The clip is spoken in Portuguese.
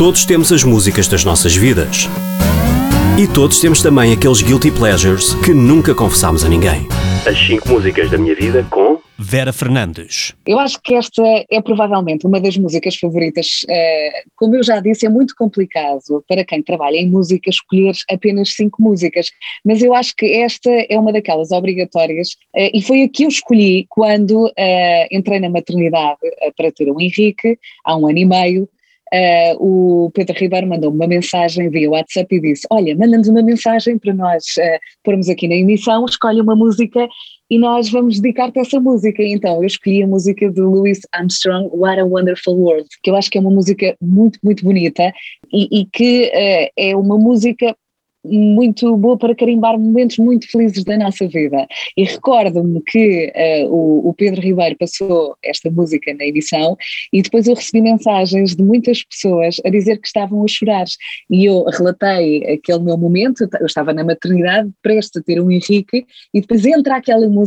Todos temos as músicas das nossas vidas. E todos temos também aqueles guilty pleasures que nunca confessámos a ninguém. As 5 músicas da minha vida com Vera Fernandes. Eu acho que esta é provavelmente uma das músicas favoritas. Uh, como eu já disse, é muito complicado para quem trabalha em música escolher apenas cinco músicas, mas eu acho que esta é uma daquelas obrigatórias uh, e foi a que eu escolhi quando uh, entrei na maternidade para ter o Henrique, há um ano e meio. Uh, o Pedro Ribeiro mandou-me uma mensagem via WhatsApp e disse: Olha, manda-nos uma mensagem para nós uh, pormos aqui na emissão, escolhe uma música e nós vamos dedicar-te essa música. Então, eu escolhi a música de Louis Armstrong, What a Wonderful World, que eu acho que é uma música muito, muito bonita e, e que uh, é uma música muito boa para carimbar momentos muito felizes da nossa vida. E recordo-me que uh, o, o, Pedro Ribeiro passou esta música na edição e depois eu recebi mensagens de muitas pessoas a dizer que estavam a chorar. E eu relatei aquele meu momento, eu estava na maternidade, prestes a ter um Henrique, e depois entra aquela música